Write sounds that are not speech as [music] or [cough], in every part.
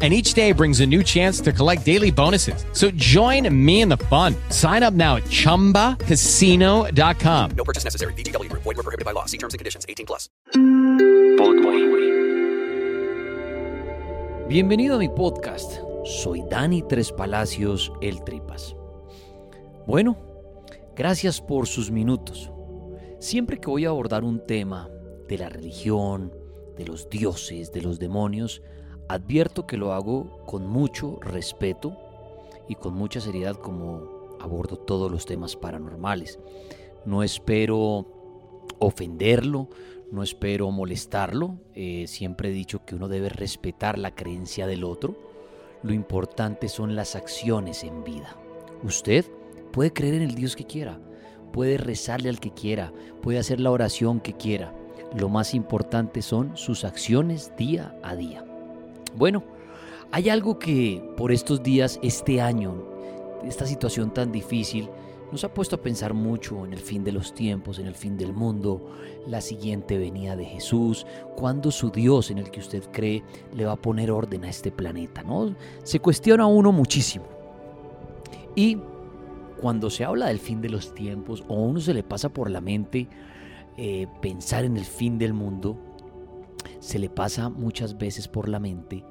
And each day brings a new chance to collect daily bonuses. So join me in the fun. Sign up now at chumbacasino.com. No purchase necessary. VGW Group. Void were prohibited by law. See terms and conditions. 18 plus. Bienvenido a mi podcast. Soy Dani Tres Palacios, el Tripas. Bueno, gracias por sus minutos. Siempre que voy a abordar un tema de la religión, de los dioses, de los demonios, advierto que lo hago con mucho respeto y con mucha seriedad como abordo todos los temas paranormales. No espero ofenderlo, no espero molestarlo. Eh, siempre he dicho que uno debe respetar la creencia del otro. Lo importante son las acciones en vida. Usted puede creer en el Dios que quiera, puede rezarle al que quiera, puede hacer la oración que quiera. Lo más importante son sus acciones día a día. Bueno, hay algo que por estos días, este año, esta situación tan difícil, nos ha puesto a pensar mucho en el fin de los tiempos, en el fin del mundo, la siguiente venida de Jesús, cuando su Dios en el que usted cree le va a poner orden a este planeta, ¿no? Se cuestiona uno muchísimo. Y cuando se habla del fin de los tiempos o a uno se le pasa por la mente eh, pensar en el fin del mundo, se le pasa muchas veces por la mente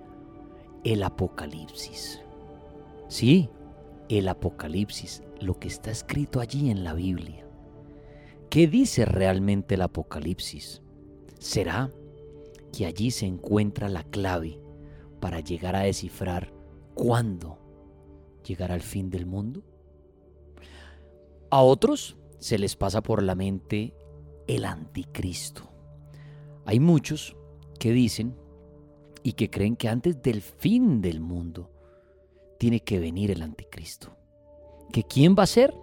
el apocalipsis. Sí, el apocalipsis, lo que está escrito allí en la Biblia. ¿Qué dice realmente el apocalipsis? ¿Será que allí se encuentra la clave para llegar a descifrar cuándo llegará el fin del mundo? A otros se les pasa por la mente el anticristo. Hay muchos que dicen y que creen que antes del fin del mundo tiene que venir el anticristo. ¿Que quién va a ser?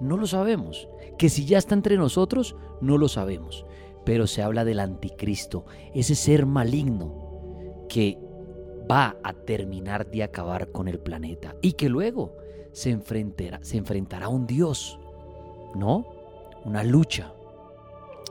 No lo sabemos. Que si ya está entre nosotros, no lo sabemos. Pero se habla del anticristo, ese ser maligno que va a terminar de acabar con el planeta y que luego se enfrentará, se enfrentará a un Dios, ¿no? Una lucha.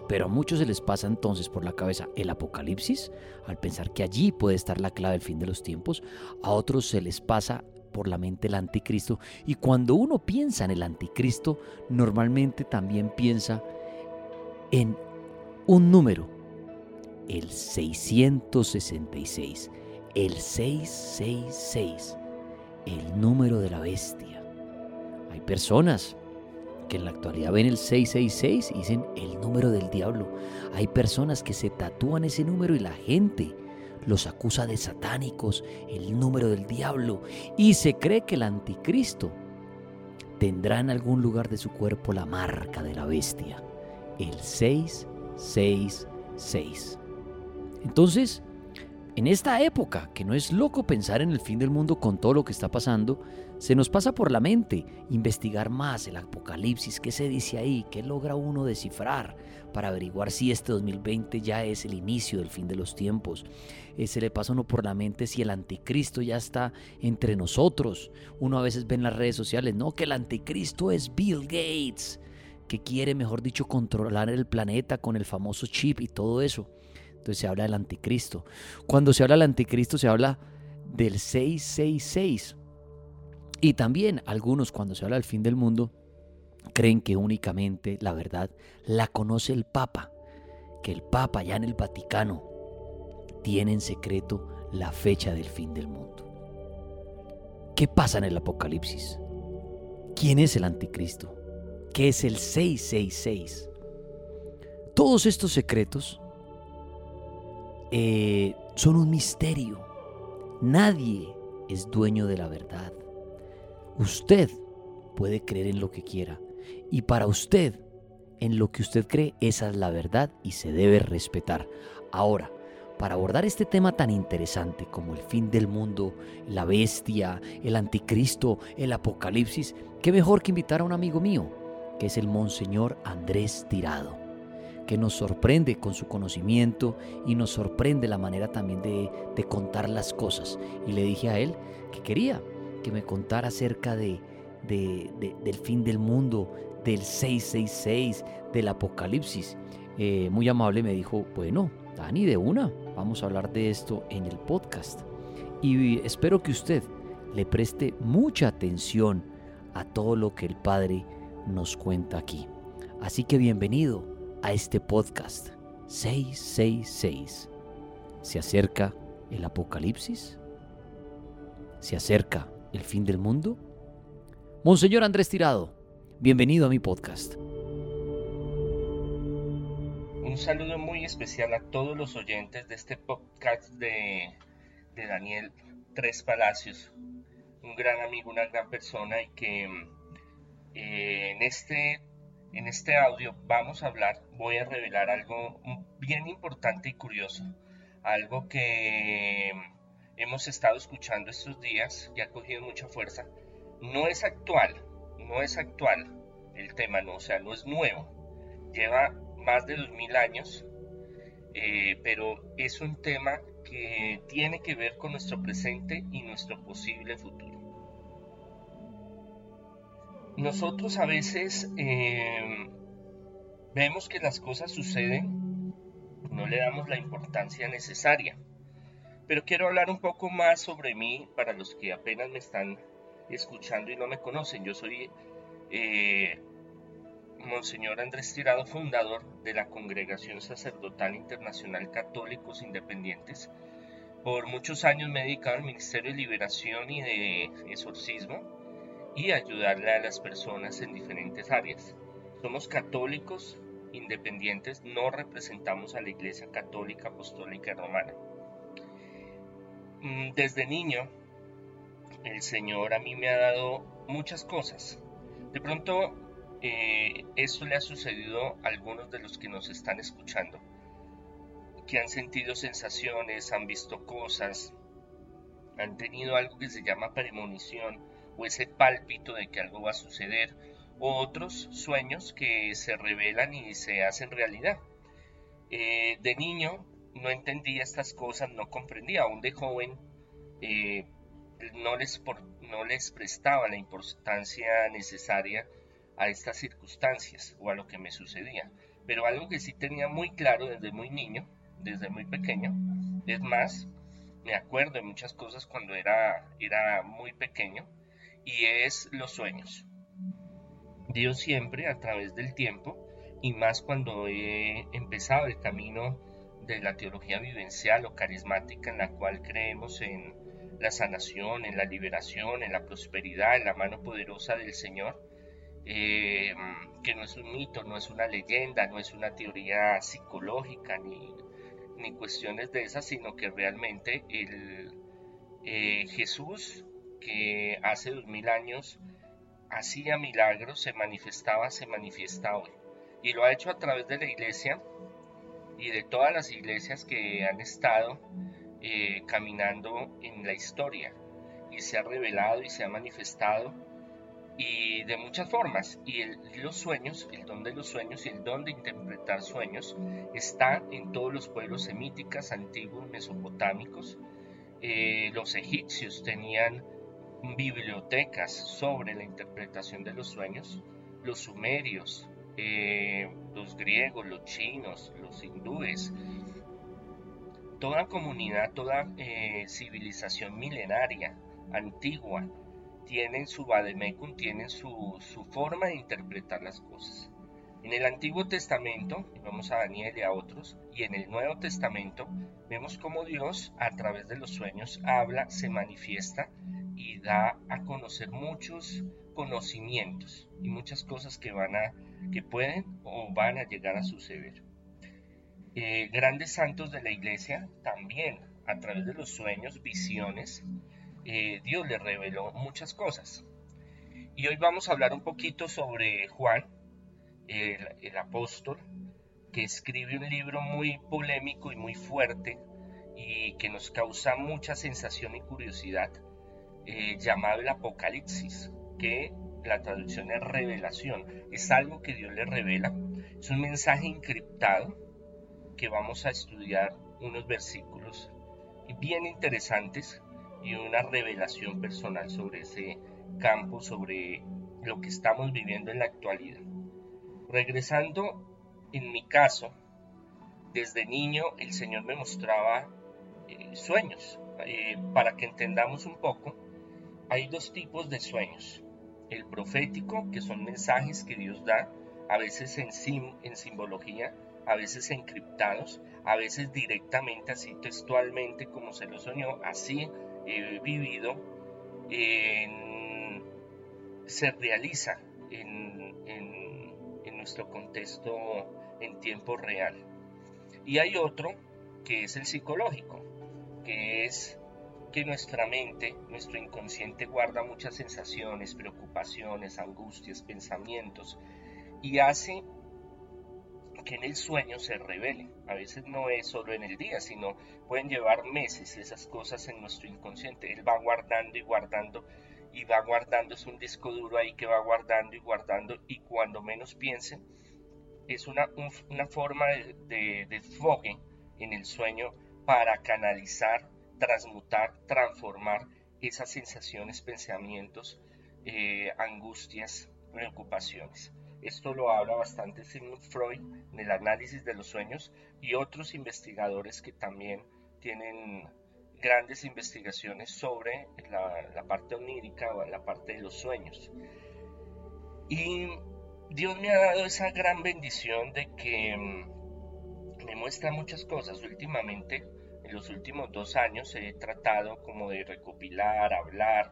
Pero a muchos se les pasa entonces por la cabeza el apocalipsis, al pensar que allí puede estar la clave del fin de los tiempos. A otros se les pasa por la mente el anticristo. Y cuando uno piensa en el anticristo, normalmente también piensa en un número, el 666, el 666, el número de la bestia. Hay personas que en la actualidad ven el 666 y dicen el número del diablo. Hay personas que se tatúan ese número y la gente los acusa de satánicos, el número del diablo, y se cree que el anticristo tendrá en algún lugar de su cuerpo la marca de la bestia, el 666. Entonces, en esta época, que no es loco pensar en el fin del mundo con todo lo que está pasando, se nos pasa por la mente investigar más el apocalipsis, qué se dice ahí, qué logra uno descifrar para averiguar si este 2020 ya es el inicio del fin de los tiempos. Eh, se le pasa uno por la mente si el anticristo ya está entre nosotros. Uno a veces ve en las redes sociales, no, que el anticristo es Bill Gates, que quiere, mejor dicho, controlar el planeta con el famoso chip y todo eso. Entonces se habla del anticristo. Cuando se habla del anticristo se habla del 666. Y también algunos cuando se habla del fin del mundo creen que únicamente la verdad la conoce el Papa, que el Papa ya en el Vaticano tiene en secreto la fecha del fin del mundo. ¿Qué pasa en el Apocalipsis? ¿Quién es el anticristo? ¿Qué es el 666? Todos estos secretos eh, son un misterio. Nadie es dueño de la verdad. Usted puede creer en lo que quiera. Y para usted, en lo que usted cree, esa es la verdad y se debe respetar. Ahora, para abordar este tema tan interesante como el fin del mundo, la bestia, el anticristo, el apocalipsis, qué mejor que invitar a un amigo mío, que es el Monseñor Andrés Tirado que nos sorprende con su conocimiento y nos sorprende la manera también de, contar las cosas. Y le dije a él que quería que me contara acerca de, del fin del mundo, del 666, del apocalipsis. Eh, muy amable me dijo, bueno, Dani, de una, vamos a hablar de esto en el podcast. Y espero que usted le preste mucha atención a todo lo que el Padre nos cuenta aquí. Así que bienvenido a este podcast 666. ¿Se acerca el apocalipsis? ¿Se acerca el fin del mundo? Monseñor Andrés Tirado, bienvenido a mi podcast. Un saludo muy especial a todos los oyentes de este podcast de, Daniel Tres Palacios, un gran amigo, una gran persona y que eh, en este en este audio vamos a hablar, voy a revelar algo bien importante y curioso, algo que hemos estado escuchando estos días y ha cogido mucha fuerza. No es actual, no es actual el tema, no, o sea, no es nuevo, lleva más de dos mil años, eh, pero es un tema que tiene que ver con nuestro presente y nuestro posible futuro. Nosotros a veces em, vemos que las cosas suceden, no le damos la importancia necesaria. Pero quiero hablar un poco más sobre mí para los que apenas me están escuchando y no me conocen. Yo soy eh, Monseñor Andrés Tirado, fundador de la Congregación Sacerdotal Internacional Católicos Independientes. Por muchos años me he dedicado al Ministerio de Liberación y de Exorcismo y ayudarle a las personas en diferentes áreas. Somos católicos independientes, no representamos a la Iglesia Católica Apostólica Romana. Mm, desde niño, el Señor a mí me ha dado muchas cosas. De pronto, eh, eso le ha sucedido a algunos de los que nos están escuchando, que han sentido sensaciones, han visto cosas, han tenido algo que se llama premonición, o ese pálpito de que algo va a suceder, o otros sueños que se revelan y se hacen realidad. Eh, de niño no entendía estas cosas, no comprendía, aún de joven eh, no, les no les prestaba la importancia necesaria a estas circunstancias o a lo que me sucedía. Pero algo que sí tenía muy claro desde muy niño, desde muy pequeño, es más, me acuerdo de muchas cosas cuando era, era muy pequeño, y es los sueños. Dios siempre a través del tiempo y más cuando he empezado el camino de la teología vivencial o carismática en la cual creemos en la sanación, en la liberación, en la prosperidad, en la mano poderosa del Señor, eh, que no es un mito, no es una leyenda, no es una teoría psicológica ni, ni cuestiones de esas, sino que realmente el, eh, Jesús que hace dos mil años hacía milagros, se manifestaba, se manifiesta hoy. Y lo ha hecho a través de la iglesia y de todas las iglesias que han estado eh, caminando en la historia. Y se ha revelado y se ha manifestado y de muchas formas. Y los sueños, el don de los sueños y el don de interpretar sueños está en todos los pueblos semíticos, antiguos, mesopotámicos. Eh, los egipcios tenían bibliotecas sobre la interpretación de los sueños, los sumerios, eh, los griegos, los chinos, los hindúes, toda comunidad, toda eh, civilización milenaria, antigua, tienen su vademecum, tienen su, su forma de interpretar las cosas. En el Antiguo Testamento, vamos a Daniel y a otros, y en el Nuevo Testamento, vemos cómo Dios a través de los sueños habla, se manifiesta y da a conocer muchos conocimientos y muchas cosas que van a, que pueden o van a llegar a suceder. Eh, grandes santos de la iglesia también a través de los sueños, visiones, eh, Dios le reveló muchas cosas. Y hoy vamos a hablar un poquito sobre Juan, el, apóstol, que escribe un libro muy polémico y muy fuerte y que nos causa mucha sensación y curiosidad, eh, llamado el Apocalipsis, que la traducción es revelación, es algo que Dios le revela, es un mensaje encriptado que vamos a estudiar unos versículos bien interesantes y una revelación personal sobre ese campo, sobre lo que estamos viviendo en la actualidad. Regresando, en mi caso, desde niño el Señor me mostraba eh, sueños. Eh, para que entendamos un poco, hay dos tipos de sueños. El profético, que son mensajes que Dios da, a veces en, en simbología, a veces encriptados, a veces directamente así textualmente como se lo soñó, así vivido, se realiza en nuestro contexto en tiempo real. Y hay otro que es el psicológico, que es que nuestra mente, nuestro inconsciente guarda muchas sensaciones, preocupaciones, angustias, pensamientos y hace que en el sueño se revele. A veces no es solo en el día, sino pueden llevar meses esas cosas en nuestro inconsciente. Él va guardando y guardando y va guardando, es un disco duro ahí que va guardando y guardando y cuando menos piensen, es una, una forma de, de, en el sueño para canalizar, transmutar, transformar esas sensaciones, pensamientos, eh, angustias, preocupaciones. Esto lo habla bastante Sigmund Freud en el análisis de los sueños y otros investigadores que también tienen grandes investigaciones sobre la, parte onírica o la parte de los sueños. Y Dios me ha dado esa gran bendición de que mm, me muestra muchas cosas. Últimamente, en los últimos dos años, he tratado como de recopilar, hablar,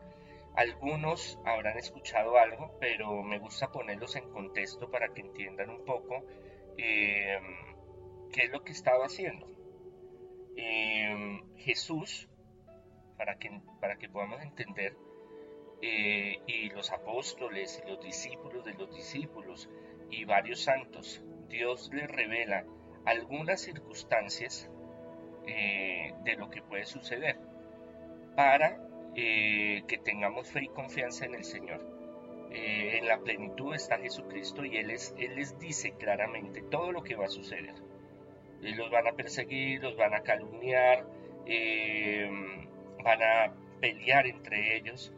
algunos habrán escuchado algo, pero me gusta ponerlos en contexto para que entiendan un poco eh, qué es lo que estaba haciendo. Eh, Jesús, para que, para que podamos entender, eh, y los apóstoles y los discípulos de los discípulos y varios santos, Dios les revela algunas circunstancias de lo que puede suceder para eh, que tengamos fe y confianza en el Señor. Eh, en la plenitud está Jesucristo y Él, es, Él les dice claramente todo lo que va a suceder. Eh, los van a perseguir, los van a calumniar, van a pelear entre ellos,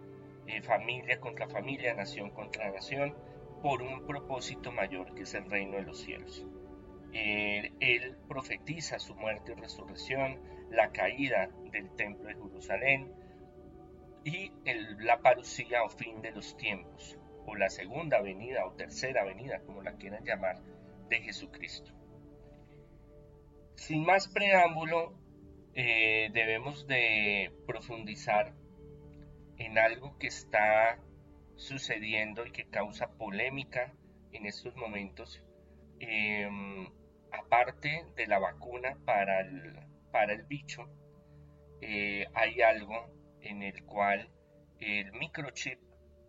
familia contra familia, nación contra nación, por un propósito mayor que es el reino de los cielos. él profetiza su muerte y resurrección, la caída del templo de Jerusalén, y la parucía o fin de los tiempos, o la segunda venida o tercera venida, como la quieran llamar, de Jesucristo. Sin más preámbulo, eh, debemos de profundizar en algo que está sucediendo y que causa polémica en estos momentos. Em, aparte de la vacuna para el, para el bicho, eh, hay algo en el cual el microchip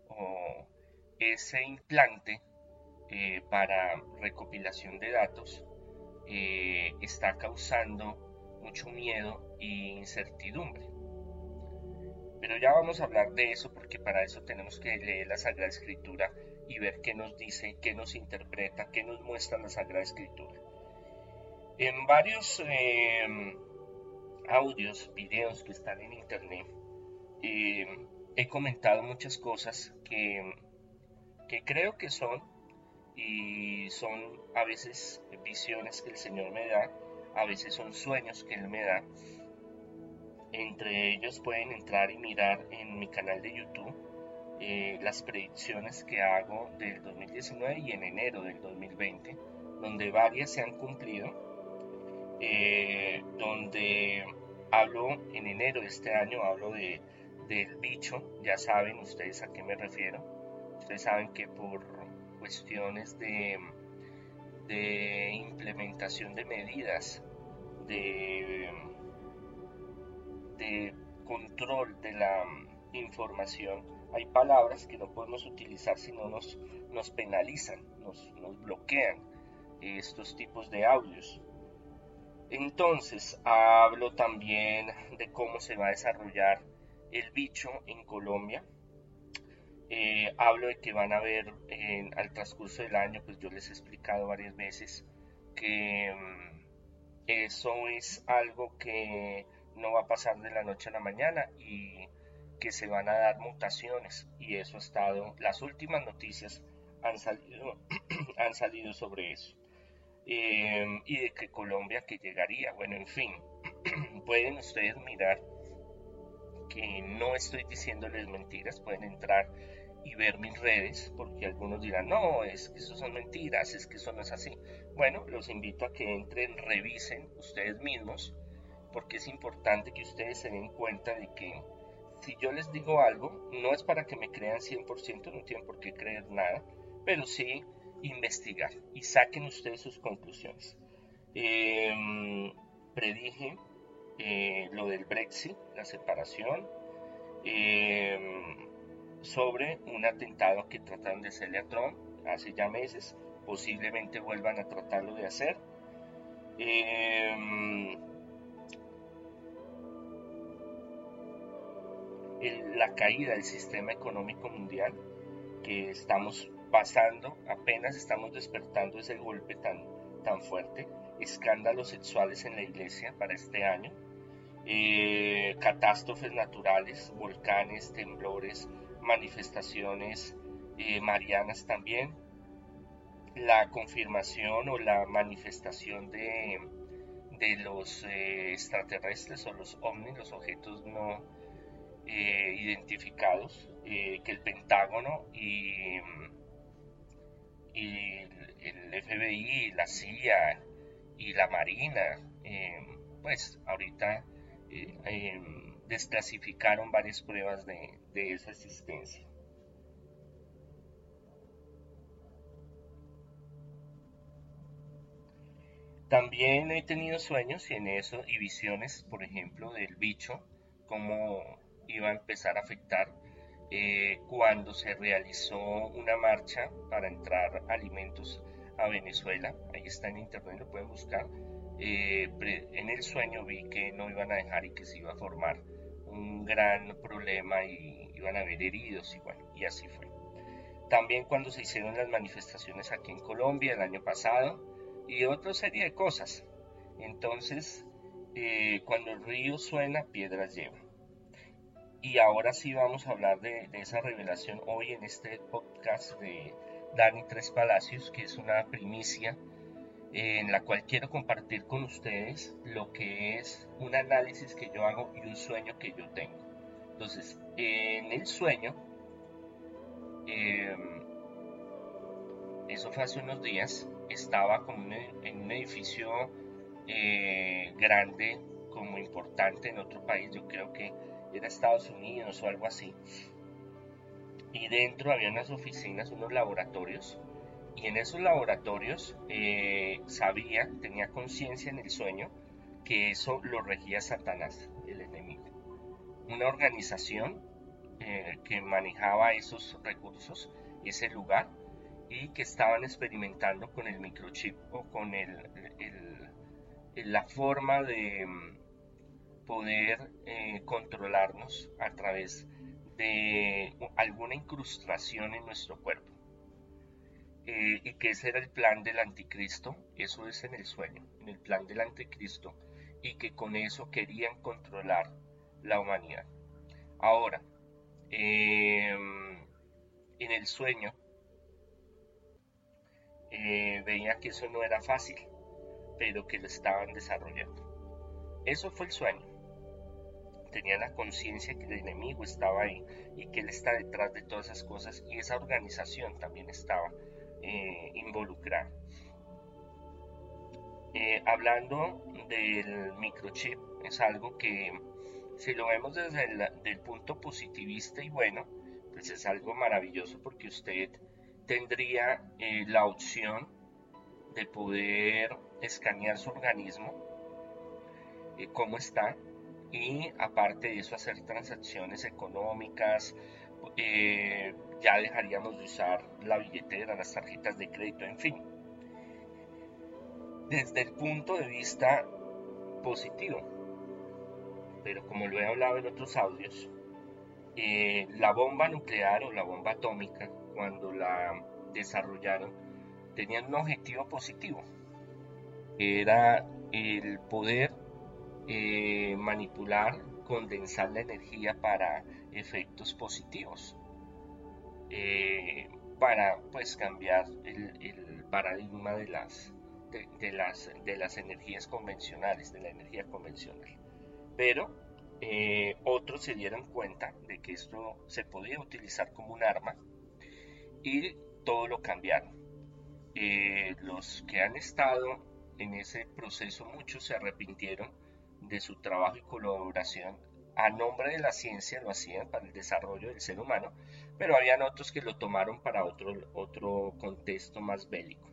o ese implante eh, para recopilación de datos eh, está causando mucho miedo e incertidumbre. Pero ya vamos a hablar de eso porque para eso tenemos que leer la Sagrada Escritura y ver qué nos dice, qué nos interpreta, qué nos muestra la Sagrada Escritura. En varios eh, audios, videos que están en internet, he comentado muchas cosas que, que creo que son y son a veces visiones que el Señor me da, a veces son sueños que él me da. Entre ellos pueden entrar y mirar en mi canal de YouTube eh, las predicciones que hago del 2019 y en enero del 2020, donde varias se han cumplido, eh, donde hablo en enero de este año, hablo de, del bicho, ya saben ustedes a qué me refiero, ustedes saben que por cuestiones de, implementación de medidas, de, de control de la información, hay palabras que no podemos utilizar si no nos, nos penalizan, nos, nos bloquean estos tipos de audios. Entonces, hablo también de cómo se va a desarrollar el bicho en Colombia. Eh, hablo de que van a ver al transcurso del año, pues yo les he explicado varias veces que mm, eso es algo que no va a pasar de la noche a la mañana y que se van a dar mutaciones y eso ha estado, las últimas noticias han salido, [clears throat] han salido sobre eso. Em, y de que Colombia que llegaría, bueno, en fin, [clears throat] pueden ustedes mirar que no estoy diciéndoles mentiras, pueden entrar y ver mis redes, porque algunos dirán, no, es que eso son mentiras, es que eso no es así. Bueno, los invito a que entren, revisen ustedes mismos, porque es importante que ustedes se den cuenta de que si yo les digo algo, no es para que me crean 100%, no tienen por qué creer nada, pero sí investigar y saquen ustedes sus conclusiones. Em, predije eh, lo del Brexit, la separación, em, sobre un atentado que trataron de hacerle a Trump hace ya meses, posiblemente vuelvan a tratarlo de hacer. Em, la caída del sistema económico mundial que estamos pasando, apenas estamos despertando ese golpe tan, tan fuerte, escándalos sexuales en la iglesia para este año, eh, catástrofes naturales, volcanes, temblores, manifestaciones eh, marianas también, la confirmación o la manifestación de, de los eh, extraterrestres o los ovnis, los objetos no identificados, que el Pentágono y el FBI, la CIA y la Marina, pues ahorita eh, eh, desclasificaron varias pruebas de, de esa existencia. También he tenido sueños y en eso y visiones, por ejemplo, del bicho, cómo iba a empezar a afectar eh, cuando se realizó una marcha para entrar alimentos a Venezuela. Ahí está en internet, lo pueden buscar. Eh, en el sueño vi que no iban a dejar y que se iba a formar un gran problema y iban a haber heridos y bueno, y así fue. También cuando se hicieron las manifestaciones aquí en Colombia el año pasado y otra serie de cosas. Entonces, eh, cuando el río suena, piedras lleva. Y ahora sí vamos a hablar de, esa revelación hoy en este podcast de Dani Tres Palacios, que es una primicia en la cual quiero compartir con ustedes lo que es un análisis que yo hago y un sueño que yo tengo. Entonces, en el sueño, em, eso fue hace unos días, estaba como en un edificio eh, grande, como importante en otro país, yo creo que era Estados Unidos o algo así. Y dentro había unas oficinas, unos laboratorios. Y en esos laboratorios eh, sabía, tenía conciencia en el sueño, que eso lo regía Satanás, el enemigo. Una organización eh, que manejaba esos recursos, ese lugar, y que estaban experimentando con el microchip o con la forma de, poder eh, controlarnos a través de alguna incrustación en nuestro cuerpo. Eh, y que ese era el plan del anticristo, eso es en el sueño, en el plan del anticristo, y que con eso querían controlar la humanidad. Ahora, em, en el sueño, eh, veía que eso no era fácil, pero que lo estaban desarrollando. Eso fue el sueño. Tenía la conciencia que el enemigo estaba ahí y que él está detrás de todas esas cosas y esa organización también estaba eh, involucrada. Eh, hablando del microchip, es algo que si lo vemos desde el punto positivista y bueno, pues es algo maravilloso porque usted tendría eh, la opción de poder escanear su organismo, eh, cómo está, y aparte de eso hacer transacciones económicas, eh, ya dejaríamos de usar la billetera, las tarjetas de crédito, en fin. Desde el punto de vista positivo, pero como lo he hablado en otros audios, eh, la bomba nuclear o la bomba atómica, cuando la desarrollaron, tenían un objetivo positivo. Era el poder eh, manipular, condensar la energía para efectos positivos. Eh, para pues cambiar el, paradigma de las, de, las, de las energías convencionales, de la energía convencional. Pero eh, otros se dieron cuenta de que esto se podía utilizar como un arma y todo lo cambiaron. Eh, los que han estado en ese proceso, muchos se arrepintieron de su trabajo y colaboración a nombre de la ciencia, lo hacían para el desarrollo del ser humano, pero habían otros que lo tomaron para otro, otro contexto más bélico.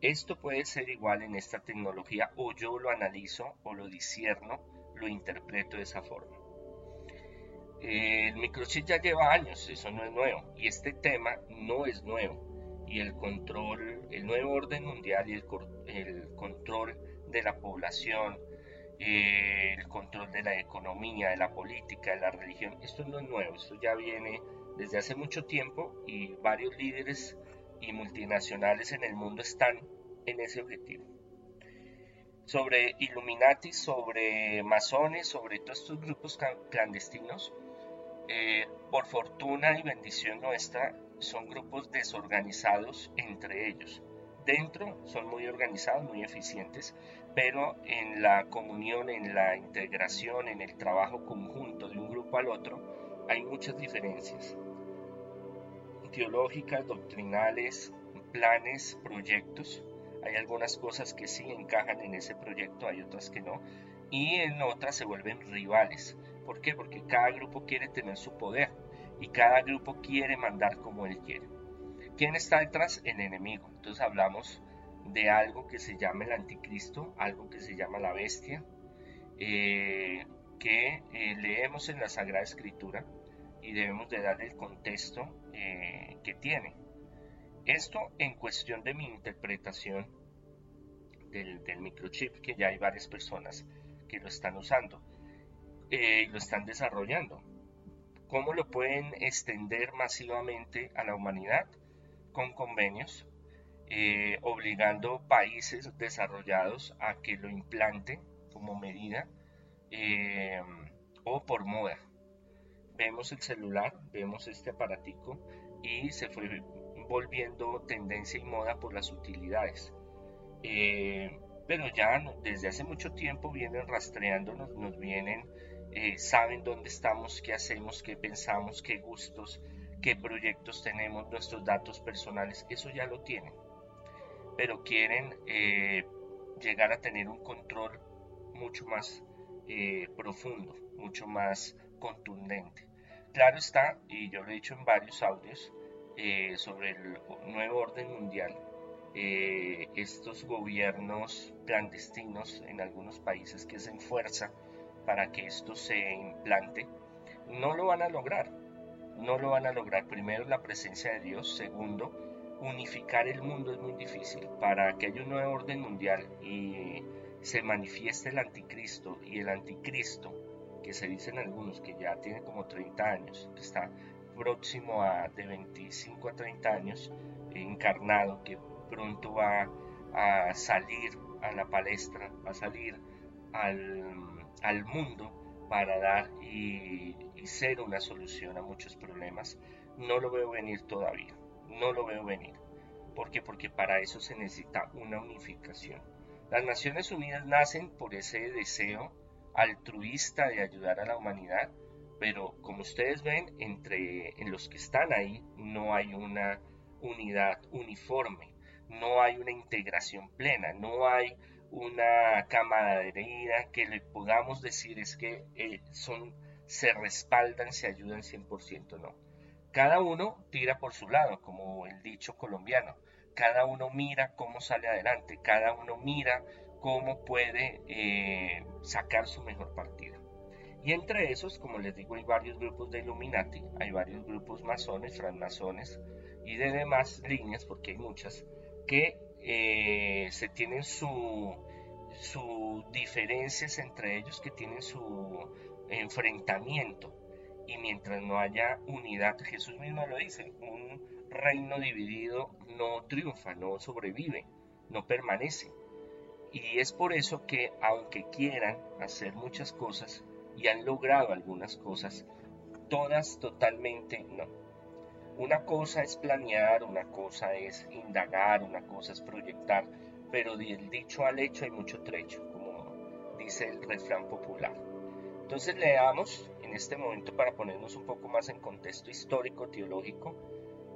Esto puede ser igual en esta tecnología o yo lo analizo o lo disierno lo interpreto de esa forma. El microchip ya lleva años, eso no es nuevo, y este tema no es nuevo. Y el control, el nuevo orden mundial y el, control de la población, eh, el control de la economía, de la política, de la religión, esto no es nuevo, esto ya viene desde hace mucho tiempo y varios líderes y multinacionales en el mundo están en ese objetivo sobre Illuminati, sobre masones, sobre todos estos grupos clandestinos, eh, por fortuna y bendición nuestra, son grupos desorganizados entre ellos. Dentro son muy organizados, muy eficientes, pero en la comunión, en la integración, en el trabajo conjunto de un grupo al otro, hay muchas diferencias teológicas, doctrinales, planes, proyectos, hay algunas cosas que sí encajan en ese proyecto, hay otras que no. Y en otras se vuelven rivales. ¿Por qué? Porque cada grupo quiere tener su poder y cada grupo quiere mandar como él quiere. ¿Quién está detrás? El enemigo. Entonces hablamos de algo que se llama el anticristo, algo que se llama la bestia, eh, que eh, leemos en la Sagrada Escritura y debemos de darle el contexto eh, que tiene. Esto en cuestión de mi interpretación del, microchip, que ya hay varias personas que lo están usando y lo están desarrollando. ¿Cómo lo pueden extender masivamente a la humanidad? Con convenios, eh, obligando países desarrollados a que lo implanten como medida eh, o por moda. Vemos el celular, vemos este aparatico y se fue volviendo tendencia y moda por las utilidades. Eh, pero ya desde hace mucho tiempo vienen rastreándonos, nos vienen, saben dónde estamos, qué hacemos, qué pensamos, qué gustos, qué proyectos tenemos, nuestros datos personales, eso ya lo tienen. Pero quieren eh, llegar a tener un control mucho más profundo, mucho más contundente. Claro está, y yo lo he dicho en varios audios, eh, sobre el nuevo orden mundial, eh, estos gobiernos clandestinos en algunos países que hacen fuerza para que esto se implante, no lo van a lograr. No lo van a lograr. Primero, la presencia de Dios. Segundo, unificar el mundo es muy difícil. Para que haya un nuevo orden mundial y se manifieste el anticristo y el anticristo, que se dicen algunos que ya tiene como 30 años, que está próximo a de 25 a 30 años, encarnado, que pronto va a salir a la palestra, va a salir al, mundo para dar y, y, ser una solución a muchos problemas, no lo veo venir todavía, no lo veo venir. ¿Por qué? Porque para eso se necesita una unificación, Las Naciones Unidas nacen por ese deseo altruista de ayudar a la humanidad, pero como ustedes ven, entre en los que están ahí no hay una unidad uniforme, no hay una integración plena, no hay una camaradería que le podamos decir es que eh, son se respaldan, se ayudan 100%, no. Cada uno tira por su lado, como el dicho colombiano. Cada uno mira cómo sale adelante, cada uno mira cómo puede eh, sacar su mejor partido. Y entre esos, como les digo, hay varios grupos de Illuminati, hay varios grupos masones, francmasones y de demás líneas, porque hay muchas, que eh, se tienen su, su diferencias entre ellos, que tienen su enfrentamiento. Y mientras no haya unidad, Jesús mismo lo dice, un reino dividido no triunfa, no sobrevive, no permanece. Y es por eso que aunque quieran hacer muchas cosas y han logrado algunas cosas, todas totalmente no. Una cosa es planear, una cosa es indagar, una cosa es proyectar, pero del dicho al hecho hay mucho trecho, como dice el refrán popular. Entonces leamos en este momento para ponernos un poco más en contexto histórico, teológico,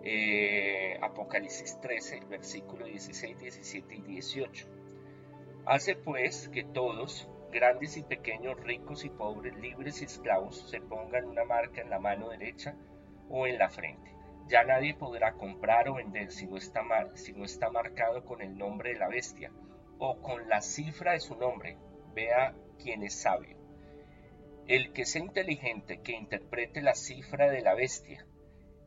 eh, Apocalipsis 13, versículo 16, 17 y 18. Hace pues que todos, grandes y pequeños, ricos y pobres, libres y esclavos, se pongan una marca en la mano derecha o en la frente. Ya nadie podrá comprar o vender si no está, si no está marcado con el nombre de la bestia o con la cifra de su nombre. Vea quién es sabio. El que sea inteligente que interprete la cifra de la bestia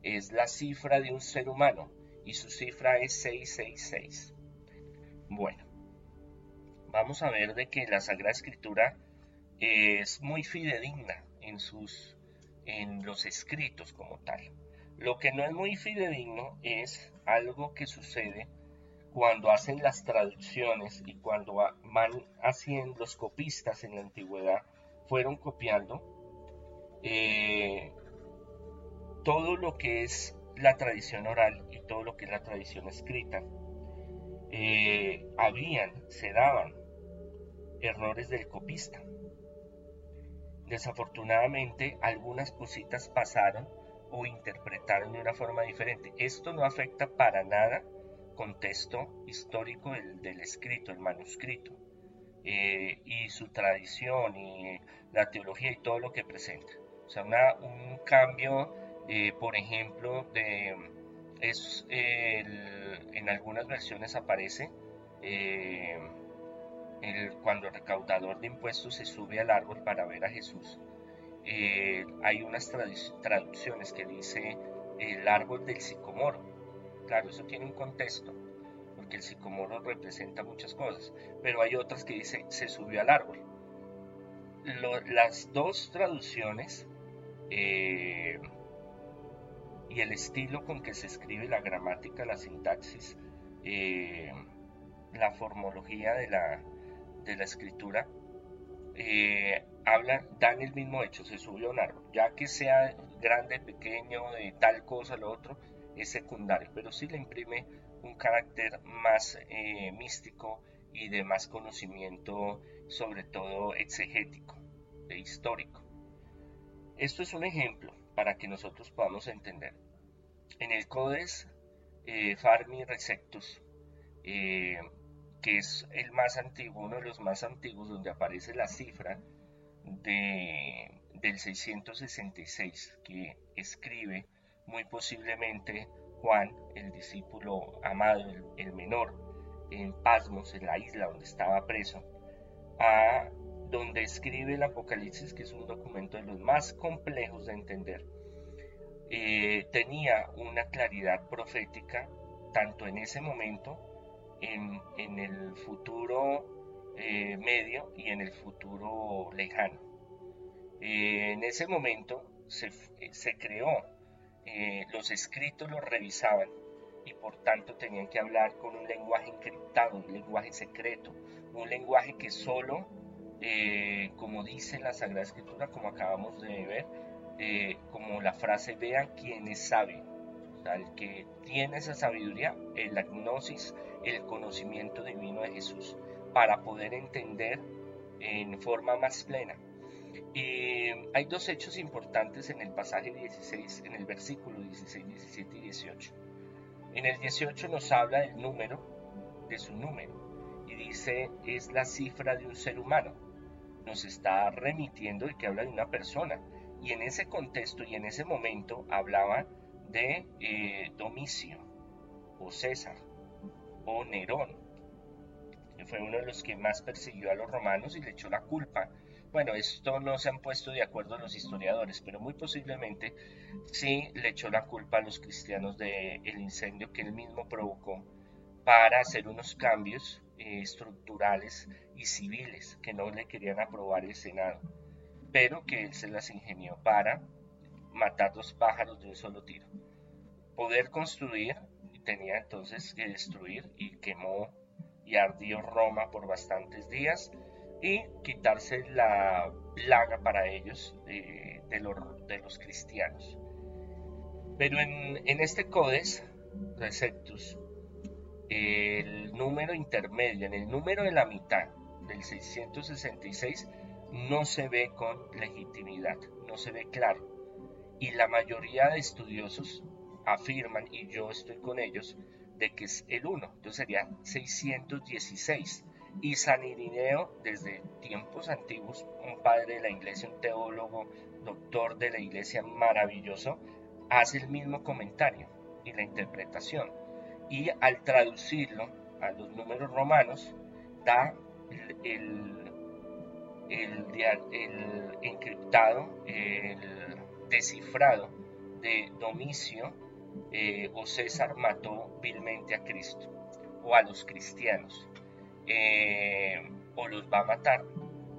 es la cifra de un ser humano y su cifra es 666. Bueno, vamos a ver de que la Sagrada Escritura es muy fidedigna en sus en los escritos como tal. Lo que no es muy fidedigno es algo que sucede cuando hacen las traducciones y cuando van haciendo los copistas en la antigüedad fueron copiando eh, todo lo que es la tradición oral y todo lo que es la tradición escrita. Eh, habían, se daban errores del copista. Desafortunadamente algunas cositas pasaron o interpretaron de una forma diferente. Esto no afecta para nada contexto histórico del escrito, el manuscrito. Eh, y su tradición y la teología y todo lo que presenta. O sea, un cambio, eh, por ejemplo, es, en algunas versiones aparece eh, cuando el recaudador de impuestos se sube al árbol para ver a Jesús. hay unas traducciones que dice el árbol del sicomoro. Claro, eso tiene un contexto porque el sicomoro representa muchas cosas, pero hay otras que dice se subió al árbol. las dos traducciones eh, y el estilo con que se escribe la gramática, la sintaxis, eh, la formología de la, de la escritura, eh, hablan, dan el mismo hecho, se subió a un árbol, ya que sea grande, pequeño, de tal cosa, lo otro, es secundario, pero sí le imprime un carácter más eh, místico y de más conocimiento, sobre todo exegético, e histórico. Esto es un ejemplo para que nosotros podamos entender. En el Codex eh, Farmi Resectus, eh, que es el más antiguo, uno de los más antiguos, donde aparece la cifra de, del 666, que escribe muy posiblemente Juan, el discípulo amado, el, menor, en Pasmos, en la isla donde estaba preso, a donde escribe el Apocalipsis, que es un documento de los más complejos de entender, eh, tenía una claridad profética tanto en ese momento, en, el futuro eh, medio y en el futuro lejano. Eh, en ese momento se, se creó eh, los escritos los revisaban y por tanto tenían que hablar con un lenguaje encriptado, un lenguaje secreto, un lenguaje que solo, eh, como dice la Sagrada Escritura, como acabamos de ver, eh, como la frase, vean quién es sabio, el que tiene esa sabiduría, el gnosis, el conocimiento divino de Jesús. para poder entender en forma más plena. Y hay dos hechos importantes en el pasaje 16, en el versículo 16, 17 y 18. En el 18 nos habla del número, de su número, y dice es la cifra de un ser humano. Nos está remitiendo de que habla de una persona. Y en ese contexto y en ese momento hablaba de eh, Domicio, o César, o Nerón, que fue uno de los que más persiguió a los romanos y le echó la culpa. Bueno, esto no se han puesto de acuerdo los historiadores, pero muy posiblemente sí le echó la culpa a los cristianos del incendio que él mismo provocó para hacer unos cambios eh, estructurales y civiles que no le querían aprobar el Senado, pero que él se las ingenió para matar dos pájaros de un solo tiro. Poder construir, tenía entonces que destruir y quemó y ardió Roma por bastantes días y quitarse la plaga para ellos de, los, cristianos. Pero en, en este Codes Receptus, el número intermedio, en el número de la mitad del 666, no se ve con legitimidad, no se ve claro. Y la mayoría de estudiosos afirman, y yo estoy con ellos, de que es el 1, entonces sería 616. Y San Irineo, desde tiempos antiguos, un padre de la iglesia, un teólogo, doctor de la iglesia maravilloso, hace el mismo comentario y la interpretación. Y al traducirlo a los números romanos, da el, el, encriptado, el descifrado de Domicio eh, o César mató vilmente a Cristo o a los cristianos eh, o los va a matar.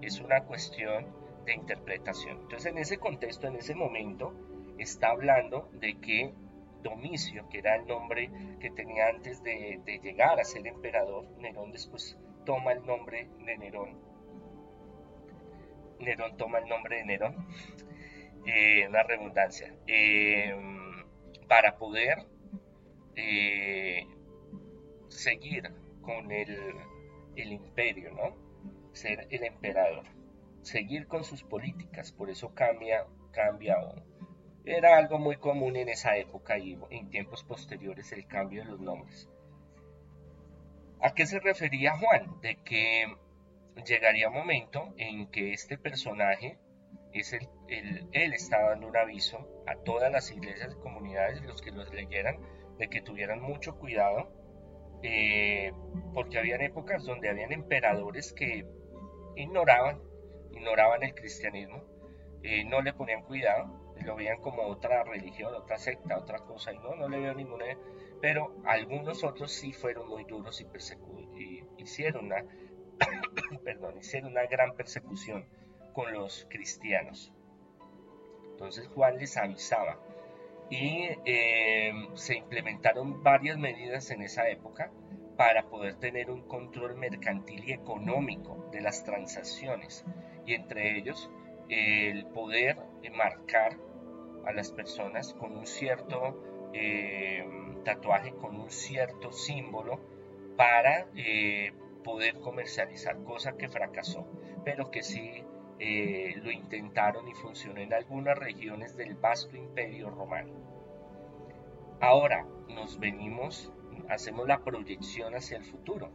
Es una cuestión de interpretación. Entonces en ese contexto, en ese momento, está hablando de que Domicio, que era el nombre que tenía antes de, llegar a ser emperador, Nerón después toma el nombre de Nerón. Nerón toma el nombre de Nerón. Eh, una redundancia para poder eh, seguir con el, imperio, ¿no? Ser el emperador, seguir con sus políticas, por eso cambia, cambia. Era algo muy común en esa época y en tiempos posteriores el cambio de los nombres. ¿A qué se refería Juan? De que llegaría un momento en que este personaje es el, él estaba dando un aviso a todas las iglesias y comunidades, los que los leyeran, de que tuvieran mucho cuidado, eh, porque habían épocas donde habían emperadores que ignoraban, ignoraban el cristianismo, eh, no le ponían cuidado, lo veían como otra religión, otra secta, otra cosa, y no, no le veo ninguna, pero algunos otros sí fueron muy duros y, y hicieron una, [coughs] perdón, hicieron una gran persecución con los cristianos. Entonces Juan les avisaba y eh, se implementaron varias medidas en esa época para poder tener un control mercantil y económico de las transacciones. Y entre ellos el poder marcar a las personas con un cierto eh, tatuaje, con un cierto símbolo para eh, poder comercializar, cosa que fracasó, pero que sí eh, lo intentaron y funcionó en algunas regiones del vasto imperio romano. Ahora nos venimos, hacemos la proyección hacia el futuro.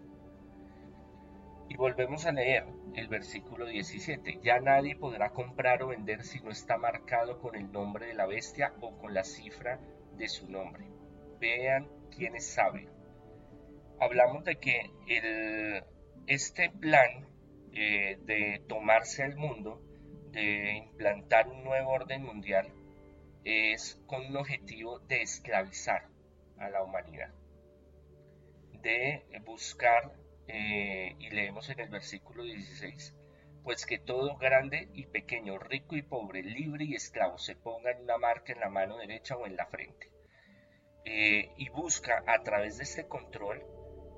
Y volvemos a leer el versículo 17. Ya nadie podrá comprar o vender si no está marcado con el nombre de la bestia o con la cifra de su nombre. Vean quién es sabio. Hablamos de que el, este plan eh, de tomarse el mundo, de implantar un nuevo orden mundial, es con un objetivo de esclavizar a la humanidad, de buscar, eh, y leemos en el versículo 16, pues que todo grande y pequeño, rico y pobre, libre y esclavo, se pongan una marca en la mano derecha o en la frente. Eh, y busca a través de este control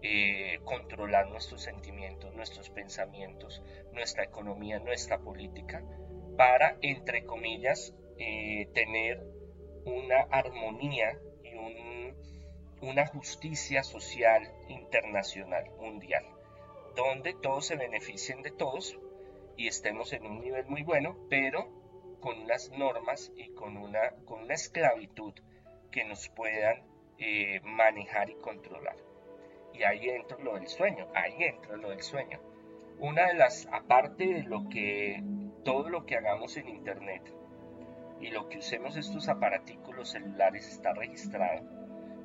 eh, controlar nuestros sentimientos, nuestros pensamientos, nuestra economía, nuestra política, para, entre comillas, eh, tener una armonía y una justicia social internacional, mundial. donde todos se beneficien de todos y estemos en un nivel muy bueno, pero con unas normas y con una, con una esclavitud que nos puedan eh, manejar y controlar. Y ahí entra lo del sueño, ahí entra lo del sueño. Una de las, aparte de lo que, todo lo que hagamos en Internet y lo que usemos estos aparatículos celulares está registrado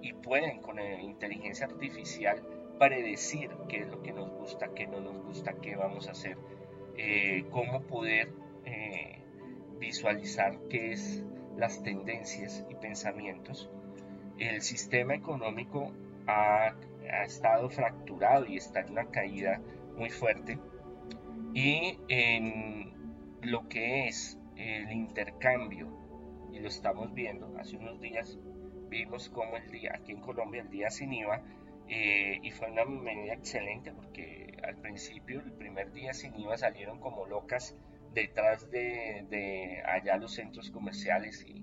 y pueden con inteligencia artificial predecir qué es lo que nos gusta, qué no nos gusta, qué vamos a hacer, eh, cómo poder eh, visualizar qué es las tendencias y pensamientos. El sistema económico ha, ha estado fracturado y está en una caída muy fuerte. Y en lo que es el intercambio, y lo estamos viendo, hace unos días vimos como el día, aquí en Colombia, el día sin IVA, eh, y fue una medida excelente porque al principio, el primer día sin IVA salieron como locas detrás de, allá los centros comerciales y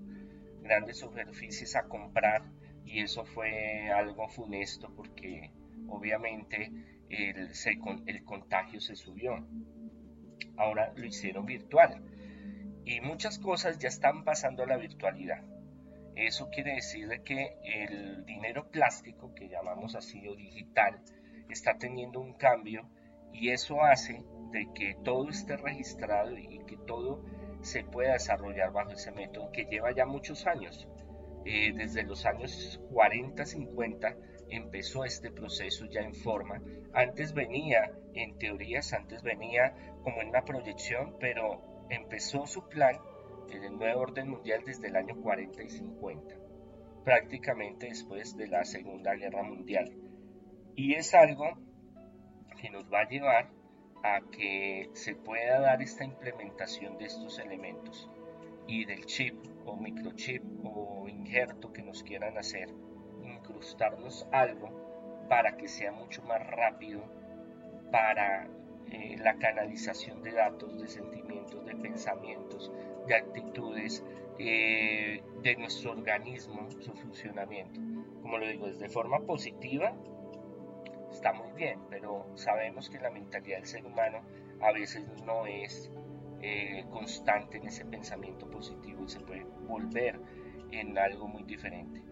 grandes superficies a comprar y eso fue algo funesto porque obviamente el, el contagio se subió. Ahora lo hicieron virtual y muchas cosas ya están pasando a la virtualidad. Eso quiere decir que el dinero plástico, que llamamos así o digital, está teniendo un cambio y eso hace de que todo esté registrado y que todo se pueda desarrollar bajo ese método que lleva ya muchos años. Eh, desde los años 40, 50 empezó este proceso ya en forma. Antes venía en teorías, antes venía como en una proyección, pero empezó su plan en el nuevo orden mundial desde el año 40 y 50, prácticamente después de la Segunda Guerra Mundial. Y es algo que nos va a llevar a que se pueda dar esta implementación de estos elementos y del chip o microchip o injerto que nos quieran hacer, incrustarnos algo para que sea mucho más rápido para eh, la canalización de datos, de sentimientos, de pensamientos, de actitudes, eh, de nuestro organismo, su funcionamiento. Como lo digo, desde forma positiva está muy bien, pero sabemos que la mentalidad del ser humano a veces no es eh, constante en ese pensamiento positivo y se puede volver en algo muy diferente.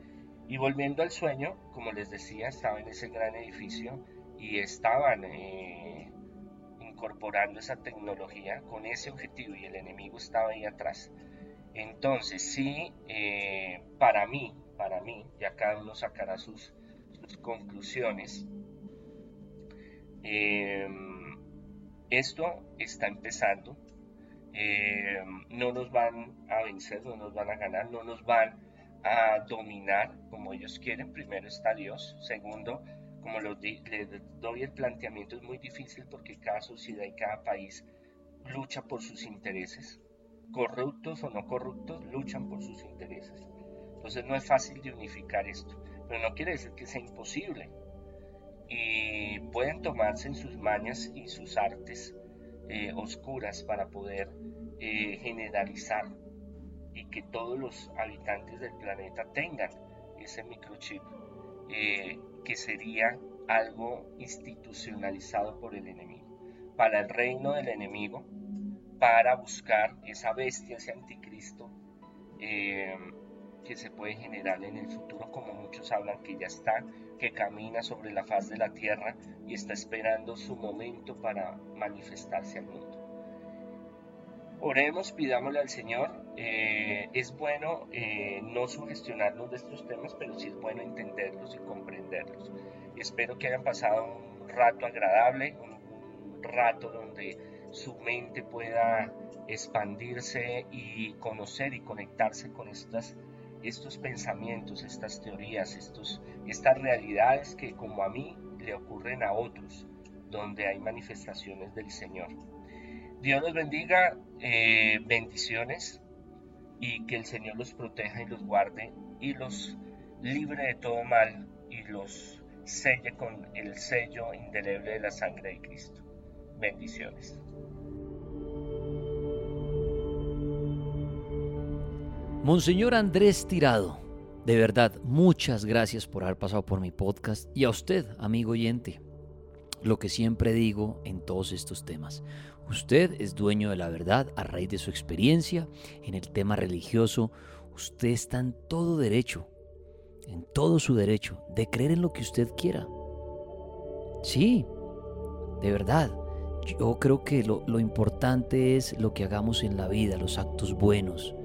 Y volviendo al sueño, como les decía, estaba en ese gran edificio y estaban incorporando esa tecnología con ese objetivo y el enemigo estaba ahí atrás. Entonces, sí, eh, para mí, para mí, ya cada uno sacará sus, conclusiones. Em, esto está empezando. Em, no nos van a vencer, no nos van a ganar, no nos van a dominar como ellos quieren. Primero está Dios. Segundo, como les doy el planteamiento, es muy difícil porque cada sociedad y cada país lucha por sus intereses. Corruptos o no corruptos luchan por sus intereses. Entonces no es fácil de unificar esto, pero no quiere decir que sea imposible. Y pueden tomarse en sus mañas y sus artes eh, oscuras para poder eh, generalizar y que todos los habitantes del planeta tengan ese microchip eh, que sería algo institucionalizado por el enemigo, para el reino del enemigo, para buscar esa bestia, ese anticristo que se puede generar en el futuro, como muchos hablan que ya está, que camina sobre la faz de la tierra y está esperando su momento para manifestarse al mundo. Oremos, pidámosle al Señor. Eh, es bueno eh, no sugestionarnos de estos temas, pero sí es bueno entenderlos y comprenderlos. Espero que hayan pasado un rato agradable, un, rato donde su mente pueda expandirse y conocer y conectarse con estas, estos pensamientos, estas teorías, estos, estas realidades que como a mí le ocurren a otros, donde hay manifestaciones del Señor. Dios los bendiga, eh, bendiciones y que el Señor los proteja y los guarde y los libre de todo mal y los selle con el sello indeleble de la sangre de Cristo. Bendiciones. Monseñor Andrés Tirado, de verdad, muchas gracias por haber pasado por mi podcast y a usted, amigo oyente. lo que siempre digo en todos estos temas. Usted es dueño de la verdad a raíz de su experiencia en el tema religioso. Usted está en todo derecho, en todo su derecho, de creer en lo que usted quiera. Sí, de verdad. Yo creo que lo, lo importante es lo que hagamos en la vida, los actos buenos.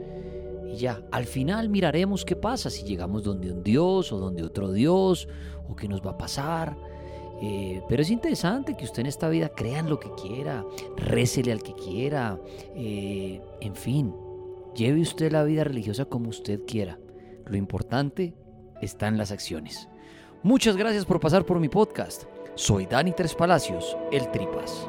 Ya, al final miraremos qué pasa, si llegamos donde un Dios o donde otro Dios, o qué nos va a pasar. Eh, pero es interesante que usted en esta vida crea en lo que quiera, récele al que quiera, eh, en fin, lleve usted la vida religiosa como usted quiera. Lo importante está en las acciones. Muchas gracias por pasar por mi podcast. Soy Dani Tres Palacios, el Tripas.